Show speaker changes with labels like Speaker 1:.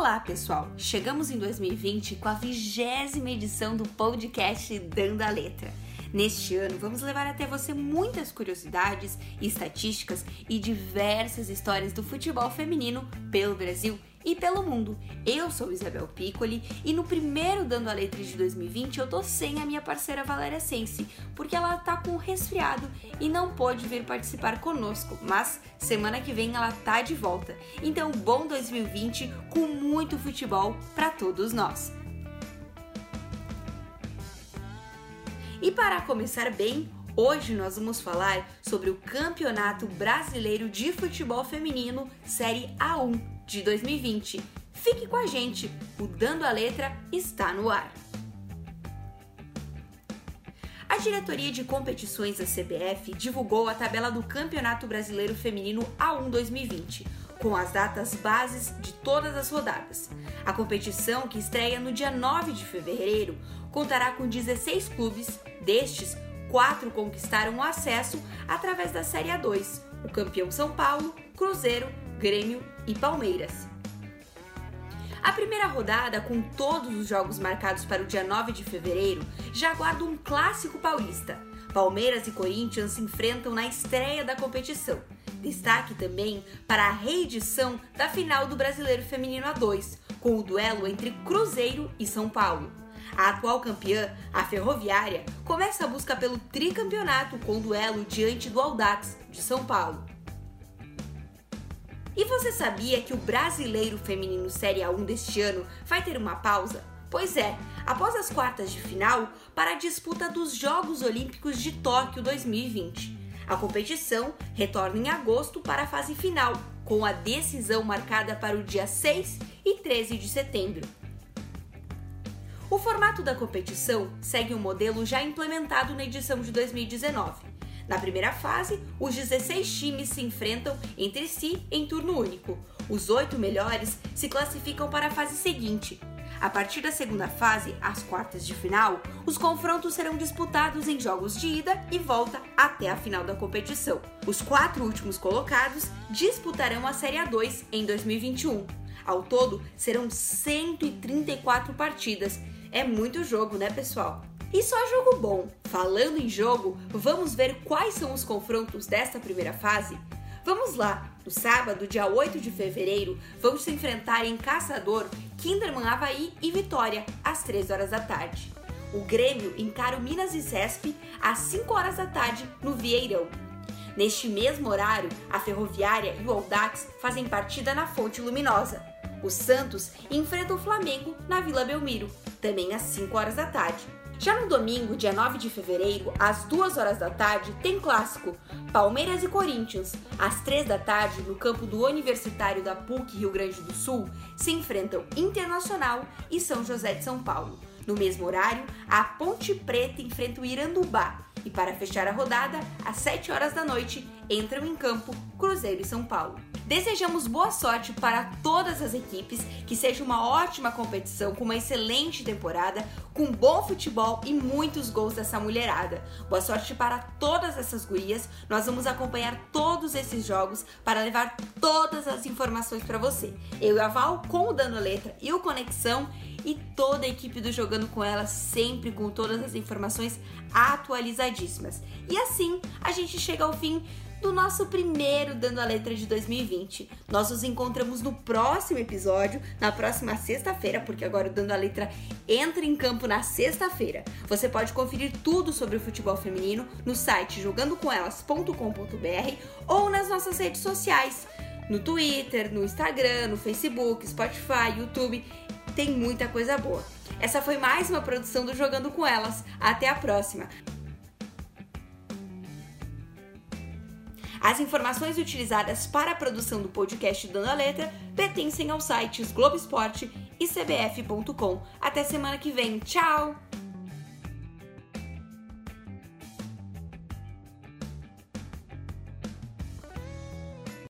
Speaker 1: Olá, pessoal! Chegamos em 2020 com a vigésima edição do podcast Dando a Letra. Neste ano, vamos levar até você muitas curiosidades, estatísticas e diversas histórias do futebol feminino pelo Brasil e pelo mundo. Eu sou Isabel Piccoli e no primeiro Dando a Letra de 2020 eu tô sem a minha parceira Valéria Sense, porque ela tá com resfriado e não pôde vir participar conosco, mas semana que vem ela tá de volta. Então, bom 2020 com muito futebol para todos nós. E para começar bem, Hoje nós vamos falar sobre o Campeonato Brasileiro de Futebol Feminino Série A1 de 2020. Fique com a gente, o Dando a Letra está no ar. A diretoria de competições da CBF divulgou a tabela do Campeonato Brasileiro Feminino A1 2020, com as datas bases de todas as rodadas. A competição, que estreia no dia 9 de fevereiro, contará com 16 clubes, destes quatro conquistaram o acesso através da Série A2, o campeão São Paulo, Cruzeiro, Grêmio e Palmeiras. A primeira rodada, com todos os jogos marcados para o dia 9 de fevereiro, já aguarda um clássico paulista. Palmeiras e Corinthians se enfrentam na estreia da competição. Destaque também para a reedição da final do Brasileiro Feminino A2, com o duelo entre Cruzeiro e São Paulo. A atual campeã, a Ferroviária, começa a busca pelo tricampeonato com duelo diante do Audax de São Paulo. E você sabia que o Brasileiro Feminino Série A1 deste ano vai ter uma pausa? Pois é, após as quartas de final para a disputa dos Jogos Olímpicos de Tóquio 2020. A competição retorna em agosto para a fase final, com a decisão marcada para o dia 6 e 13 de setembro. O formato da competição segue um modelo já implementado na edição de 2019. Na primeira fase, os 16 times se enfrentam entre si em turno único. Os oito melhores se classificam para a fase seguinte. A partir da segunda fase, as quartas de final, os confrontos serão disputados em jogos de ida e volta até a final da competição. Os quatro últimos colocados disputarão a Série A2 em 2021. Ao todo, serão 134 partidas é muito jogo, né, pessoal? E só jogo bom. Falando em jogo, vamos ver quais são os confrontos desta primeira fase? Vamos lá! No sábado, dia 8 de fevereiro, vamos se enfrentar em Caçador, Kinderman Havaí e Vitória, às 3 horas da tarde. O Grêmio encara o Minas e Cesp às 5 horas da tarde no Vieirão. Neste mesmo horário, a Ferroviária e o Audax fazem partida na Fonte Luminosa. O Santos enfrenta o Flamengo na Vila Belmiro, também às 5 horas da tarde. Já no domingo, dia 9 de fevereiro, às 2 horas da tarde, tem clássico Palmeiras e Corinthians. Às 3 da tarde, no campo do Universitário da PUC Rio Grande do Sul, se enfrentam Internacional e São José de São Paulo. No mesmo horário, a Ponte Preta enfrenta o Irandubá. E para fechar a rodada, às 7 horas da noite, entram em campo Cruzeiro e São Paulo. Desejamos boa sorte para todas as equipes, que seja uma ótima competição, com uma excelente temporada, com bom futebol e muitos gols dessa mulherada. Boa sorte para todas essas gurias. Nós vamos acompanhar todos esses jogos para levar todas as informações para você. Eu e a Val com o Dando Letra e o Conexão e toda a equipe do Jogando com Ela sempre com todas as informações atualizadíssimas. E assim a gente chega ao fim do nosso primeiro Dando a Letra de 2020. Nós nos encontramos no próximo episódio, na próxima sexta-feira, porque agora o Dando a Letra entra em campo na sexta-feira. Você pode conferir tudo sobre o futebol feminino no site jogandocomelas.com.br ou nas nossas redes sociais, no Twitter, no Instagram, no Facebook, Spotify, YouTube. Tem muita coisa boa. Essa foi mais uma produção do Jogando com Elas. Até a próxima! As informações utilizadas para a produção do podcast Dando a Letra pertencem aos sites Globo Esporte e cbf.com. Até semana que vem. Tchau!